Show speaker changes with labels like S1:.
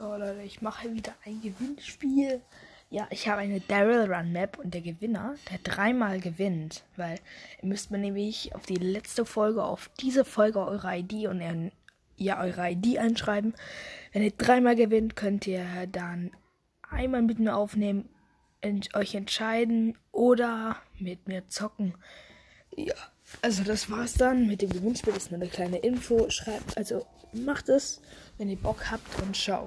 S1: So, Leute, ich mache wieder ein Gewinnspiel. Ja, ich habe eine Daryl Run Map und der Gewinner, der dreimal gewinnt, weil ihr müsst mir nämlich auf die letzte Folge, auf diese Folge eure ID und ihr, ja, eure ID einschreiben. Wenn ihr dreimal gewinnt, könnt ihr dann einmal mit mir aufnehmen, ent euch entscheiden oder mit mir zocken. Ja, also das war's dann mit dem Gewinnspiel. Das ist nur eine kleine Info. Schreibt, also macht es, wenn ihr Bock habt und ciao.